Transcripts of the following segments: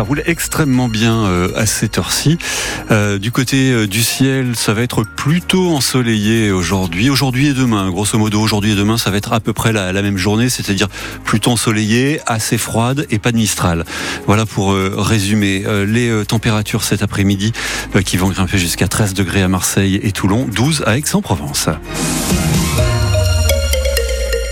ça roule extrêmement bien euh, à cette heure-ci. Euh, du côté euh, du ciel, ça va être plutôt ensoleillé aujourd'hui. Aujourd'hui et demain, grosso modo, aujourd'hui et demain, ça va être à peu près la, la même journée, c'est-à-dire plutôt ensoleillé, assez froide et pas de Mistral. Voilà pour résumer les températures cet après-midi qui vont grimper jusqu'à 13 degrés à Marseille et Toulon, 12 à Aix-en-Provence.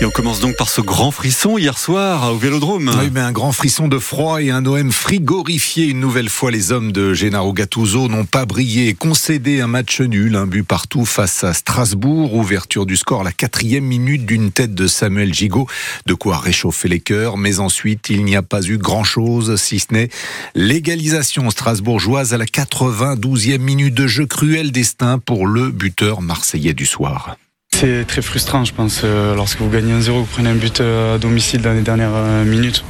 Et on commence donc par ce grand frisson hier soir au Vélodrome. Oui, mais un grand frisson de froid et un OM frigorifié. Une nouvelle fois, les hommes de Gennaro Gattuso n'ont pas brillé concédé un match nul, un but partout face à Strasbourg. Ouverture du score à la quatrième minute d'une tête de Samuel Gigot. De quoi réchauffer les cœurs. Mais ensuite, il n'y a pas eu grand-chose, si ce n'est l'égalisation strasbourgeoise à la 92e minute de jeu cruel destin pour le buteur marseillais du soir. C'est très frustrant, je pense, euh, lorsque vous gagnez un 0 vous prenez un but euh, à domicile dans les dernières euh, minutes.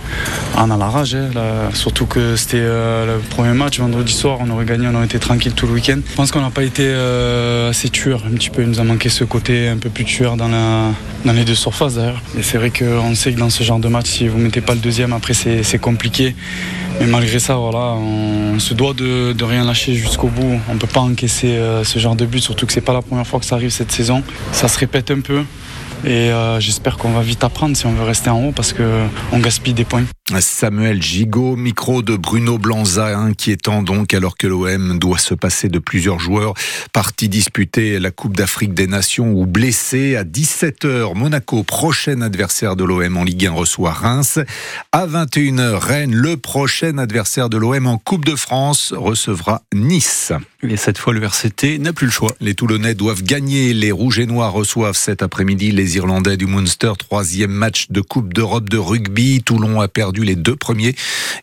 On a la rage, hein, surtout que c'était le premier match vendredi soir, on aurait gagné, on aurait été tranquille tout le week-end. Je pense qu'on n'a pas été assez tueur, un petit peu. Il nous a manqué ce côté un peu plus tueur dans, dans les deux surfaces d'ailleurs. Et c'est vrai qu'on sait que dans ce genre de match, si vous ne mettez pas le deuxième, après c'est compliqué. Mais malgré ça, voilà, on se doit de, rien lâcher jusqu'au bout. On ne peut pas encaisser ce genre de but, surtout que c'est pas la première fois que ça arrive cette saison. Ça répète un peu. Et euh, j'espère qu'on va vite apprendre si on veut rester en haut parce qu'on gaspille des points. Samuel Gigot, micro de Bruno Blanza, inquiétant donc alors que l'OM doit se passer de plusieurs joueurs partis disputer la Coupe d'Afrique des Nations ou blessés à 17h. Monaco, prochain adversaire de l'OM en Ligue 1, reçoit Reims. À 21h, Rennes, le prochain adversaire de l'OM en Coupe de France, recevra Nice. Et cette fois, le RCT n'a plus le choix. Les Toulonnais doivent gagner. Les Rouges et Noirs reçoivent cet après-midi les Irlandais du Munster. Troisième match de Coupe d'Europe de rugby. Toulon a perdu les deux premiers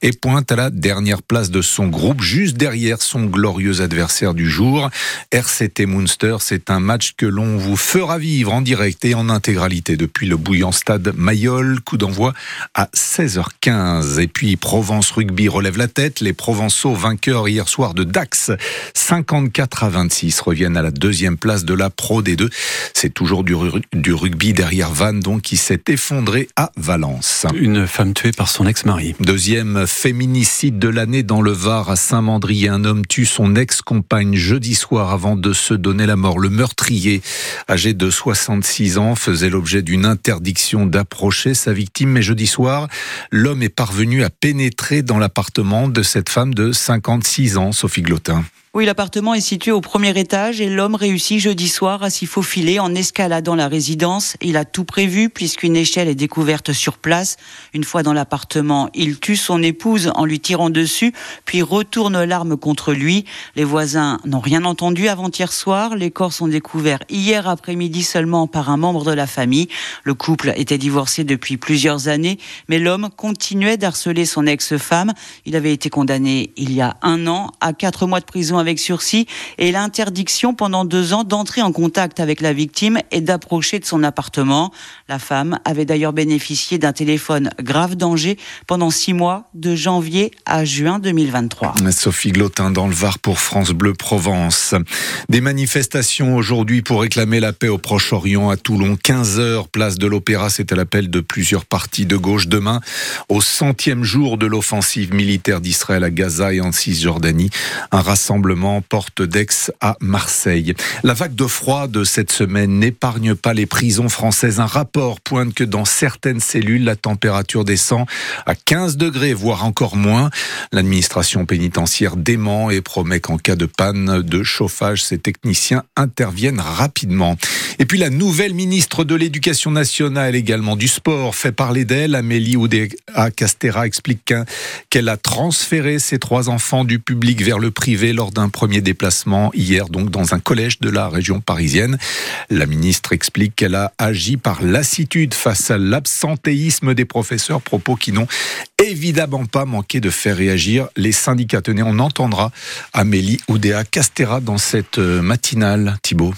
et pointe à la dernière place de son groupe, juste derrière son glorieux adversaire du jour. RCT Munster, c'est un match que l'on vous fera vivre en direct et en intégralité depuis le bouillant stade Mayol. Coup d'envoi à 16h15. Et puis Provence Rugby relève la tête. Les Provençaux, vainqueurs hier soir de Dax, 54 à 26, reviennent à la deuxième place de la Pro D2. C'est toujours du, rugby derrière Vannes, donc, qui s'est effondré à Valence. Une femme tuée par son Deuxième féminicide de l'année dans le Var à Saint-Mandrier. Un homme tue son ex-compagne jeudi soir avant de se donner la mort. Le meurtrier, âgé de 66 ans, faisait l'objet d'une interdiction d'approcher sa victime. Mais jeudi soir, l'homme est parvenu à pénétrer dans l'appartement de cette femme de 56 ans, Sophie Glotin. Oui, l'appartement est situé au premier étage et l'homme réussit jeudi soir à s'y faufiler en escaladant la résidence. Il a tout prévu puisqu'une échelle est découverte sur place. Une fois dans l'appartement, il tue son épouse en lui tirant dessus, puis retourne l'arme contre lui. Les voisins n'ont rien entendu avant-hier soir. Les corps sont découverts hier après-midi seulement par un membre de la famille. Le couple était divorcé depuis plusieurs années, mais l'homme continuait d'harceler son ex-femme. Il avait été condamné il y a un an à quatre mois de prison sursis et l'interdiction pendant deux ans d'entrer en contact avec la victime et d'approcher de son appartement. La femme avait d'ailleurs bénéficié d'un téléphone grave danger pendant six mois, de janvier à juin 2023. Sophie Glotin dans le Var pour France Bleu Provence. Des manifestations aujourd'hui pour réclamer la paix au Proche-Orient à Toulon. 15 heures, place de l'Opéra. C'est à l'appel de plusieurs partis de gauche. Demain, au centième jour de l'offensive militaire d'Israël à Gaza et en Cisjordanie, un rassemblement porte d'Aix à Marseille. La vague de froid de cette semaine n'épargne pas les prisons françaises. Un rapport pointe que dans certaines cellules, la température descend à 15 degrés, voire encore moins. L'administration pénitentiaire dément et promet qu'en cas de panne de chauffage, ses techniciens interviennent rapidement. Et puis la nouvelle ministre de l'Éducation nationale, également du sport, fait parler d'elle. Amélie Oudéa Castera explique qu'elle a transféré ses trois enfants du public vers le privé lors d'un premier déplacement hier, donc dans un collège de la région parisienne. La ministre explique qu'elle a agi par lassitude face à l'absentéisme des professeurs, propos qui n'ont évidemment pas manqué de faire réagir les syndicats. Tenez, on entendra Amélie Oudéa Castera dans cette matinale, Thibault.